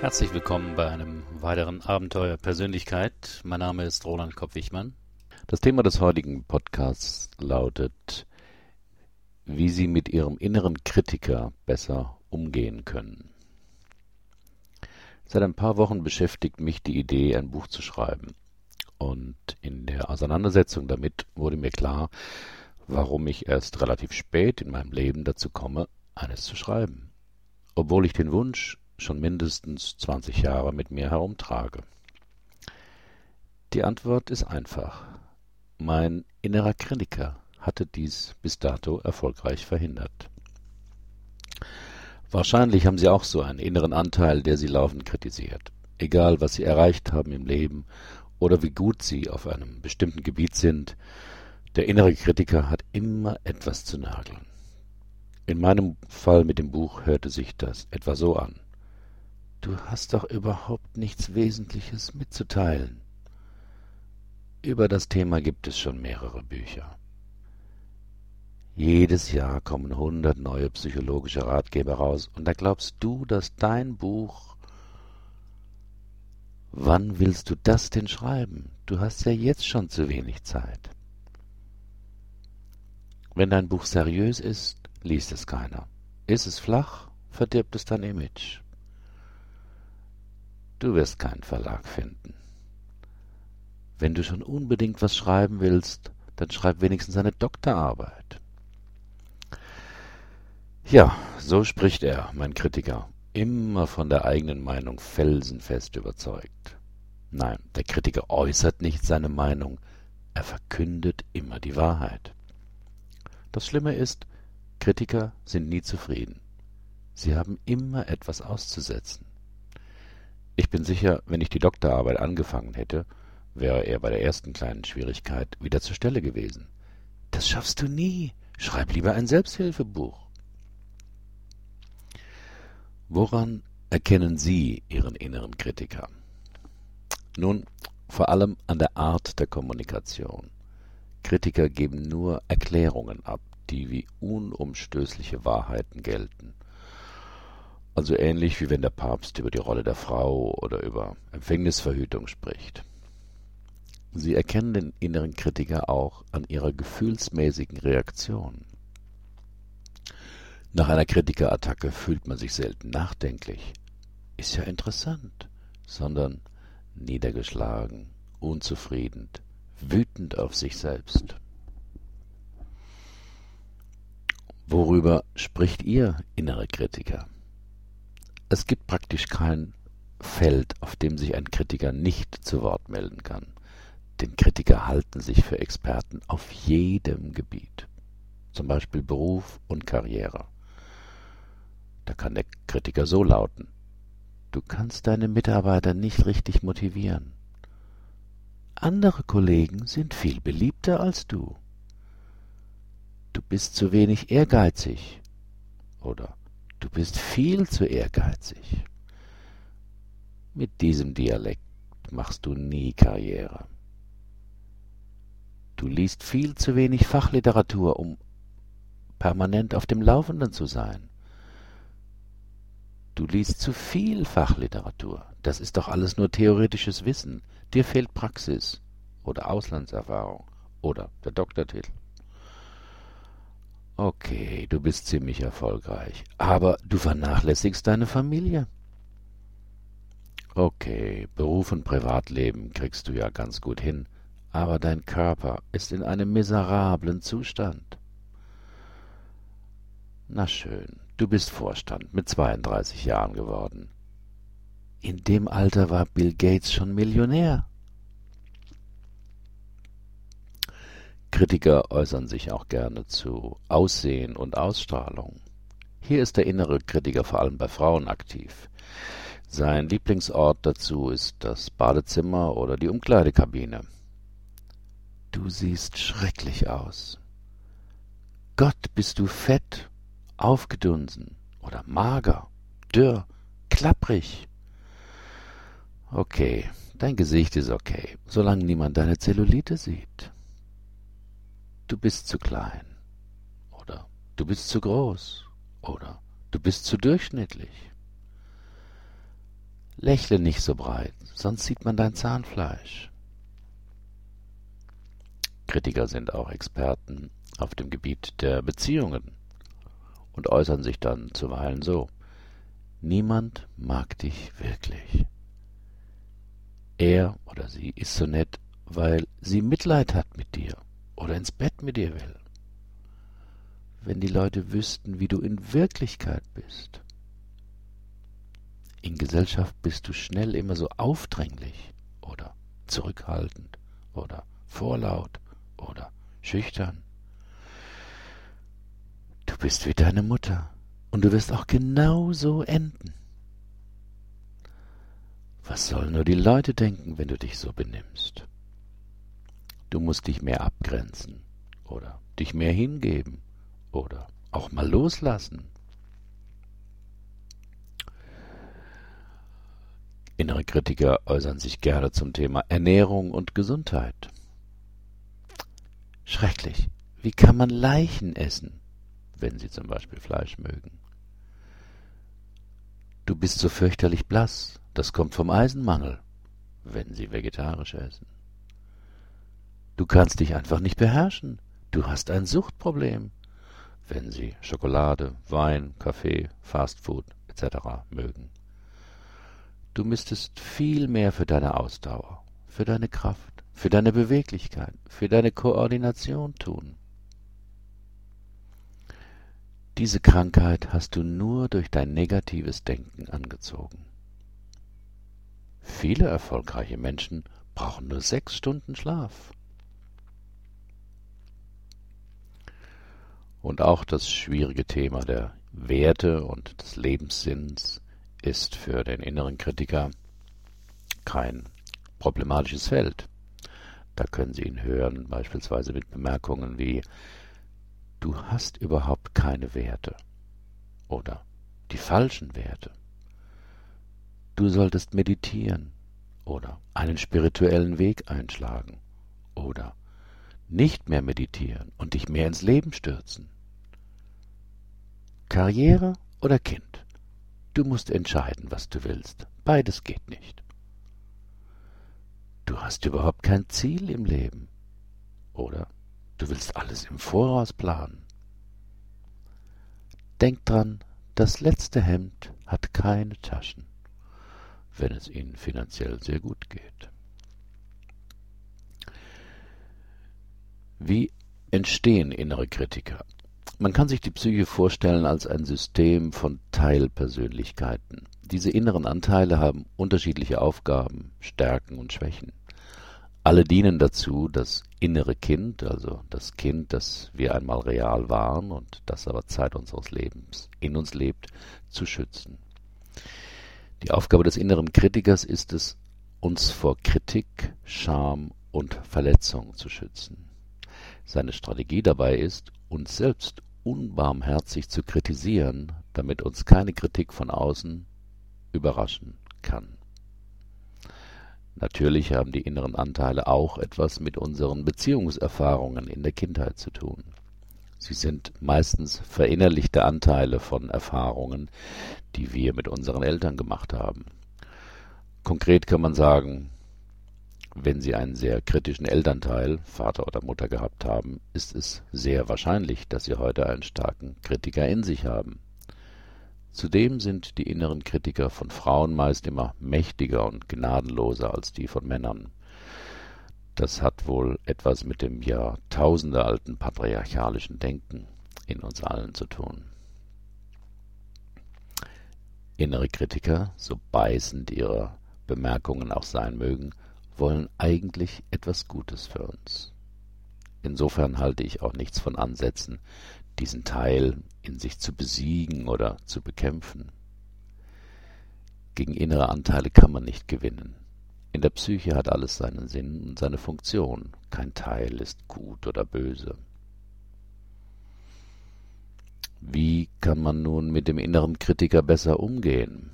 Herzlich willkommen bei einem weiteren Abenteuer Persönlichkeit. Mein Name ist Roland Kopp-Wichmann. Das Thema des heutigen Podcasts lautet, wie Sie mit Ihrem inneren Kritiker besser umgehen können. Seit ein paar Wochen beschäftigt mich die Idee, ein Buch zu schreiben. Und in der Auseinandersetzung damit wurde mir klar, warum ich erst relativ spät in meinem Leben dazu komme, eines zu schreiben. Obwohl ich den Wunsch schon mindestens zwanzig Jahre mit mir herumtrage? Die Antwort ist einfach. Mein innerer Kritiker hatte dies bis dato erfolgreich verhindert. Wahrscheinlich haben Sie auch so einen inneren Anteil, der Sie laufend kritisiert. Egal, was Sie erreicht haben im Leben oder wie gut Sie auf einem bestimmten Gebiet sind, der innere Kritiker hat immer etwas zu nageln. In meinem Fall mit dem Buch hörte sich das etwa so an. Du hast doch überhaupt nichts Wesentliches mitzuteilen. Über das Thema gibt es schon mehrere Bücher. Jedes Jahr kommen hundert neue psychologische Ratgeber raus, und da glaubst du, dass dein Buch. Wann willst du das denn schreiben? Du hast ja jetzt schon zu wenig Zeit. Wenn dein Buch seriös ist, liest es keiner. Ist es flach, verdirbt es dein Image. Du wirst keinen Verlag finden. Wenn du schon unbedingt was schreiben willst, dann schreib wenigstens eine Doktorarbeit. Ja, so spricht er, mein Kritiker, immer von der eigenen Meinung felsenfest überzeugt. Nein, der Kritiker äußert nicht seine Meinung, er verkündet immer die Wahrheit. Das Schlimme ist, Kritiker sind nie zufrieden. Sie haben immer etwas auszusetzen. Ich bin sicher, wenn ich die Doktorarbeit angefangen hätte, wäre er bei der ersten kleinen Schwierigkeit wieder zur Stelle gewesen. Das schaffst du nie. Schreib lieber ein Selbsthilfebuch. Woran erkennen Sie Ihren inneren Kritiker? Nun, vor allem an der Art der Kommunikation. Kritiker geben nur Erklärungen ab, die wie unumstößliche Wahrheiten gelten also ähnlich wie wenn der Papst über die Rolle der Frau oder über Empfängnisverhütung spricht. Sie erkennen den inneren Kritiker auch an ihrer gefühlsmäßigen Reaktion. Nach einer Kritikerattacke fühlt man sich selten nachdenklich. Ist ja interessant, sondern niedergeschlagen, unzufrieden, wütend auf sich selbst. Worüber spricht Ihr innerer Kritiker? Es gibt praktisch kein Feld, auf dem sich ein Kritiker nicht zu Wort melden kann. Denn Kritiker halten sich für Experten auf jedem Gebiet, zum Beispiel Beruf und Karriere. Da kann der Kritiker so lauten Du kannst deine Mitarbeiter nicht richtig motivieren. Andere Kollegen sind viel beliebter als du. Du bist zu wenig ehrgeizig. Oder Du bist viel zu ehrgeizig. Mit diesem Dialekt machst du nie Karriere. Du liest viel zu wenig Fachliteratur, um permanent auf dem Laufenden zu sein. Du liest zu viel Fachliteratur. Das ist doch alles nur theoretisches Wissen. Dir fehlt Praxis oder Auslandserfahrung oder der Doktortitel. Okay, du bist ziemlich erfolgreich, aber du vernachlässigst deine Familie. Okay, Beruf und Privatleben kriegst du ja ganz gut hin, aber dein Körper ist in einem miserablen Zustand. Na schön, du bist Vorstand mit 32 Jahren geworden. In dem Alter war Bill Gates schon Millionär. Kritiker äußern sich auch gerne zu Aussehen und Ausstrahlung. Hier ist der innere Kritiker vor allem bei Frauen aktiv. Sein Lieblingsort dazu ist das Badezimmer oder die Umkleidekabine. Du siehst schrecklich aus. Gott, bist du fett, aufgedunsen oder mager, dürr, klapprig. Okay, dein Gesicht ist okay, solange niemand deine Zellulite sieht du bist zu klein oder du bist zu groß oder du bist zu durchschnittlich. Lächle nicht so breit, sonst sieht man dein Zahnfleisch. Kritiker sind auch Experten auf dem Gebiet der Beziehungen und äußern sich dann zuweilen so. Niemand mag dich wirklich. Er oder sie ist so nett, weil sie Mitleid hat mit dir oder ins Bett mit dir will. Wenn die Leute wüssten, wie du in Wirklichkeit bist. In Gesellschaft bist du schnell immer so aufdringlich oder zurückhaltend oder vorlaut oder schüchtern. Du bist wie deine Mutter und du wirst auch genau so enden. Was sollen nur die Leute denken, wenn du dich so benimmst? Du musst dich mehr abgrenzen oder dich mehr hingeben oder auch mal loslassen. Innere Kritiker äußern sich gerne zum Thema Ernährung und Gesundheit. Schrecklich. Wie kann man Leichen essen, wenn sie zum Beispiel Fleisch mögen? Du bist so fürchterlich blass, das kommt vom Eisenmangel, wenn sie vegetarisch essen. Du kannst dich einfach nicht beherrschen, du hast ein Suchtproblem, wenn sie Schokolade, Wein, Kaffee, Fastfood etc. mögen. Du müsstest viel mehr für deine Ausdauer, für deine Kraft, für deine Beweglichkeit, für deine Koordination tun. Diese Krankheit hast du nur durch dein negatives Denken angezogen. Viele erfolgreiche Menschen brauchen nur sechs Stunden Schlaf. Und auch das schwierige Thema der Werte und des Lebenssinns ist für den inneren Kritiker kein problematisches Feld. Da können Sie ihn hören, beispielsweise mit Bemerkungen wie Du hast überhaupt keine Werte oder die falschen Werte. Du solltest meditieren oder einen spirituellen Weg einschlagen oder nicht mehr meditieren und dich mehr ins Leben stürzen. Karriere oder Kind? Du musst entscheiden, was du willst. Beides geht nicht. Du hast überhaupt kein Ziel im Leben. Oder du willst alles im Voraus planen. Denk dran, das letzte Hemd hat keine Taschen, wenn es ihnen finanziell sehr gut geht. Wie entstehen innere Kritiker? Man kann sich die Psyche vorstellen als ein System von Teilpersönlichkeiten. Diese inneren Anteile haben unterschiedliche Aufgaben, Stärken und Schwächen. Alle dienen dazu, das innere Kind, also das Kind, das wir einmal real waren und das aber Zeit unseres Lebens in uns lebt, zu schützen. Die Aufgabe des inneren Kritikers ist es, uns vor Kritik, Scham und Verletzung zu schützen. Seine Strategie dabei ist, uns selbst unbarmherzig zu kritisieren, damit uns keine Kritik von außen überraschen kann. Natürlich haben die inneren Anteile auch etwas mit unseren Beziehungserfahrungen in der Kindheit zu tun. Sie sind meistens verinnerlichte Anteile von Erfahrungen, die wir mit unseren Eltern gemacht haben. Konkret kann man sagen, wenn Sie einen sehr kritischen Elternteil, Vater oder Mutter gehabt haben, ist es sehr wahrscheinlich, dass Sie heute einen starken Kritiker in sich haben. Zudem sind die inneren Kritiker von Frauen meist immer mächtiger und gnadenloser als die von Männern. Das hat wohl etwas mit dem jahrtausendealten patriarchalischen Denken in uns allen zu tun. Innere Kritiker, so beißend ihre Bemerkungen auch sein mögen, wollen eigentlich etwas Gutes für uns. Insofern halte ich auch nichts von Ansätzen, diesen Teil in sich zu besiegen oder zu bekämpfen. Gegen innere Anteile kann man nicht gewinnen. In der Psyche hat alles seinen Sinn und seine Funktion. Kein Teil ist gut oder böse. Wie kann man nun mit dem inneren Kritiker besser umgehen?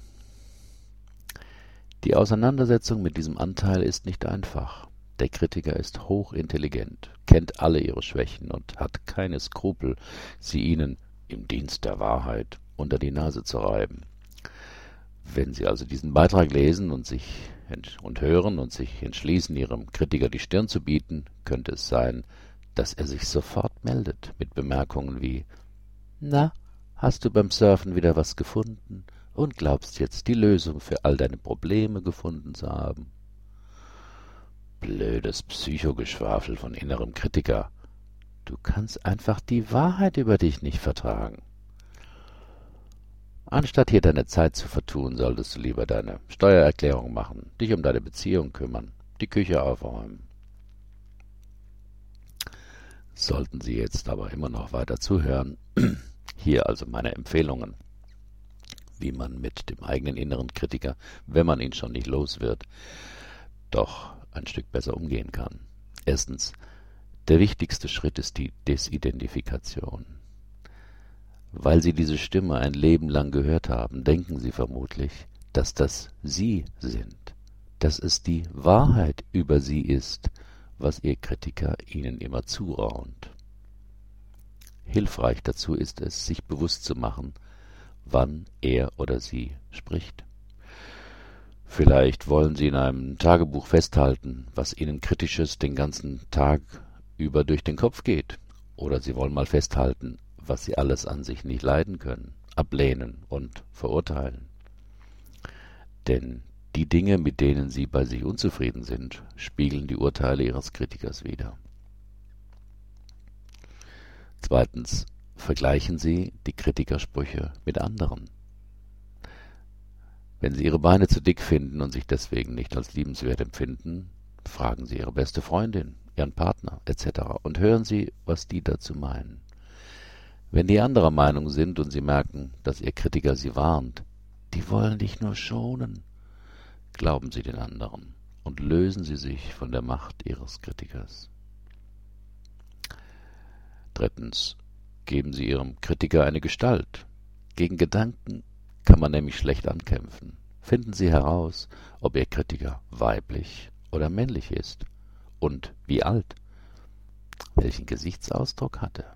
Die Auseinandersetzung mit diesem Anteil ist nicht einfach. Der Kritiker ist hochintelligent, kennt alle ihre Schwächen und hat keine Skrupel, sie ihnen im Dienst der Wahrheit unter die Nase zu reiben. Wenn Sie also diesen Beitrag lesen und sich und hören und sich entschließen, Ihrem Kritiker die Stirn zu bieten, könnte es sein, dass er sich sofort meldet mit Bemerkungen wie Na, hast du beim Surfen wieder was gefunden und glaubst jetzt die Lösung für all deine Probleme gefunden zu haben? Blödes Psychogeschwafel von innerem Kritiker. Du kannst einfach die Wahrheit über dich nicht vertragen. Anstatt hier deine Zeit zu vertun, solltest du lieber deine Steuererklärung machen, dich um deine Beziehung kümmern, die Küche aufräumen. Sollten Sie jetzt aber immer noch weiter zuhören, hier also meine Empfehlungen, wie man mit dem eigenen inneren Kritiker, wenn man ihn schon nicht los wird, doch ein Stück besser umgehen kann. Erstens, der wichtigste Schritt ist die Desidentifikation. Weil Sie diese Stimme ein Leben lang gehört haben, denken Sie vermutlich, dass das Sie sind, dass es die Wahrheit über Sie ist, was Ihr Kritiker Ihnen immer zuraunt. Hilfreich dazu ist es, sich bewusst zu machen, wann er oder sie spricht. Vielleicht wollen Sie in einem Tagebuch festhalten, was Ihnen Kritisches den ganzen Tag über durch den Kopf geht, oder Sie wollen mal festhalten, was sie alles an sich nicht leiden können, ablehnen und verurteilen. Denn die Dinge, mit denen sie bei sich unzufrieden sind, spiegeln die Urteile ihres Kritikers wider. Zweitens vergleichen Sie die Kritikersprüche mit anderen. Wenn Sie Ihre Beine zu dick finden und sich deswegen nicht als liebenswert empfinden, fragen Sie Ihre beste Freundin, Ihren Partner etc. und hören Sie, was die dazu meinen. Wenn die anderer Meinung sind und sie merken, dass ihr Kritiker sie warnt, die wollen dich nur schonen, glauben sie den anderen und lösen sie sich von der Macht ihres Kritikers. Drittens, geben Sie Ihrem Kritiker eine Gestalt. Gegen Gedanken kann man nämlich schlecht ankämpfen. Finden Sie heraus, ob Ihr Kritiker weiblich oder männlich ist und wie alt, welchen Gesichtsausdruck hat er.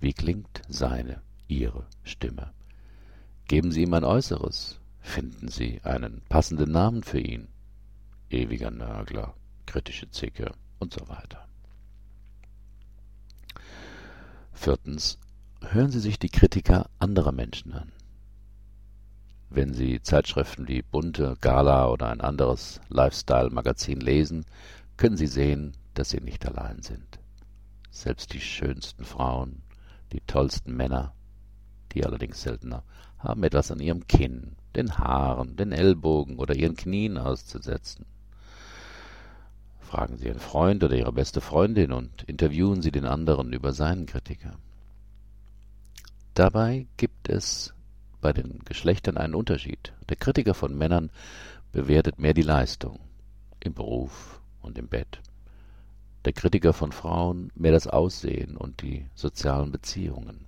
Wie klingt seine, ihre Stimme? Geben Sie ihm ein Äußeres. Finden Sie einen passenden Namen für ihn. Ewiger Nörgler, kritische Zicke und so weiter. Viertens. Hören Sie sich die Kritiker anderer Menschen an. Wenn Sie Zeitschriften wie Bunte, Gala oder ein anderes Lifestyle-Magazin lesen, können Sie sehen, dass Sie nicht allein sind. Selbst die schönsten Frauen, die tollsten Männer, die allerdings seltener, haben etwas an ihrem Kinn, den Haaren, den Ellbogen oder ihren Knien auszusetzen. Fragen Sie Ihren Freund oder Ihre beste Freundin und interviewen Sie den anderen über seinen Kritiker. Dabei gibt es bei den Geschlechtern einen Unterschied. Der Kritiker von Männern bewertet mehr die Leistung im Beruf und im Bett der Kritiker von Frauen mehr das Aussehen und die sozialen Beziehungen.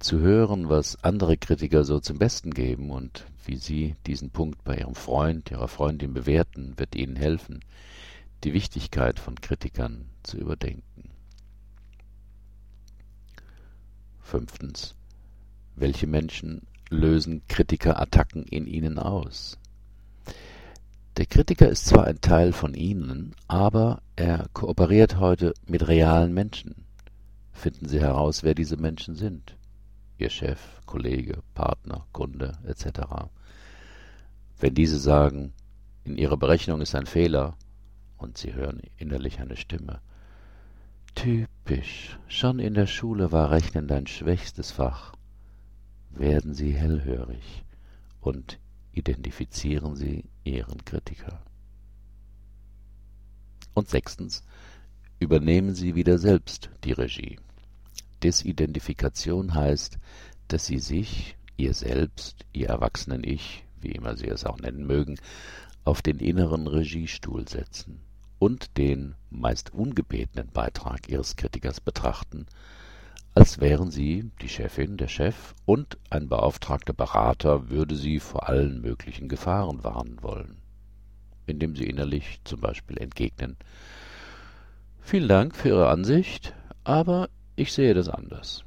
Zu hören, was andere Kritiker so zum Besten geben und wie sie diesen Punkt bei ihrem Freund, ihrer Freundin bewerten, wird ihnen helfen, die Wichtigkeit von Kritikern zu überdenken. Fünftens. Welche Menschen lösen Kritikerattacken in ihnen aus? Der Kritiker ist zwar ein Teil von Ihnen, aber er kooperiert heute mit realen Menschen. Finden Sie heraus, wer diese Menschen sind. Ihr Chef, Kollege, Partner, Kunde etc. Wenn diese sagen, in Ihrer Berechnung ist ein Fehler, und Sie hören innerlich eine Stimme. Typisch, schon in der Schule war Rechnen dein schwächstes Fach. Werden Sie hellhörig und identifizieren Sie Ihren Kritiker. Und sechstens, übernehmen Sie wieder selbst die Regie. Desidentifikation heißt, dass Sie sich, Ihr selbst, Ihr erwachsenen Ich, wie immer Sie es auch nennen mögen, auf den inneren Regiestuhl setzen und den meist ungebetenen Beitrag Ihres Kritikers betrachten als wären sie die Chefin, der Chef und ein beauftragter Berater würde sie vor allen möglichen Gefahren warnen wollen, indem sie innerlich zum Beispiel entgegnen Vielen Dank für Ihre Ansicht, aber ich sehe das anders.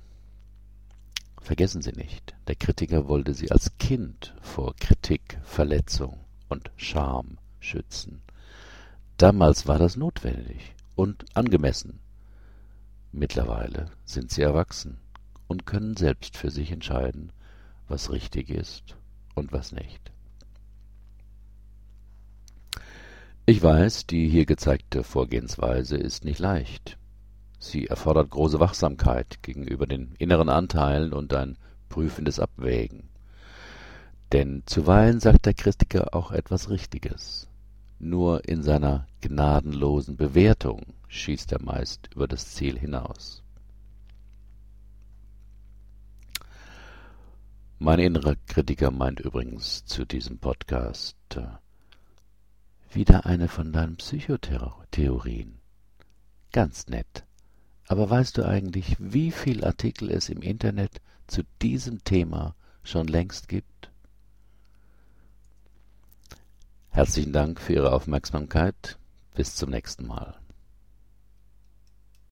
Vergessen Sie nicht, der Kritiker wollte Sie als Kind vor Kritik, Verletzung und Scham schützen. Damals war das notwendig und angemessen. Mittlerweile sind Sie erwachsen und können selbst für sich entscheiden, was richtig ist und was nicht. Ich weiß, die hier gezeigte Vorgehensweise ist nicht leicht. Sie erfordert große Wachsamkeit gegenüber den inneren Anteilen und ein prüfendes Abwägen. Denn zuweilen sagt der Kritiker auch etwas Richtiges. Nur in seiner gnadenlosen Bewertung schießt er meist über das Ziel hinaus. Mein innerer Kritiker meint übrigens zu diesem Podcast äh, wieder eine von deinen Psychotheorien. Ganz nett. Aber weißt du eigentlich, wie viel Artikel es im Internet zu diesem Thema schon längst gibt? Herzlichen Dank für Ihre Aufmerksamkeit. Bis zum nächsten Mal.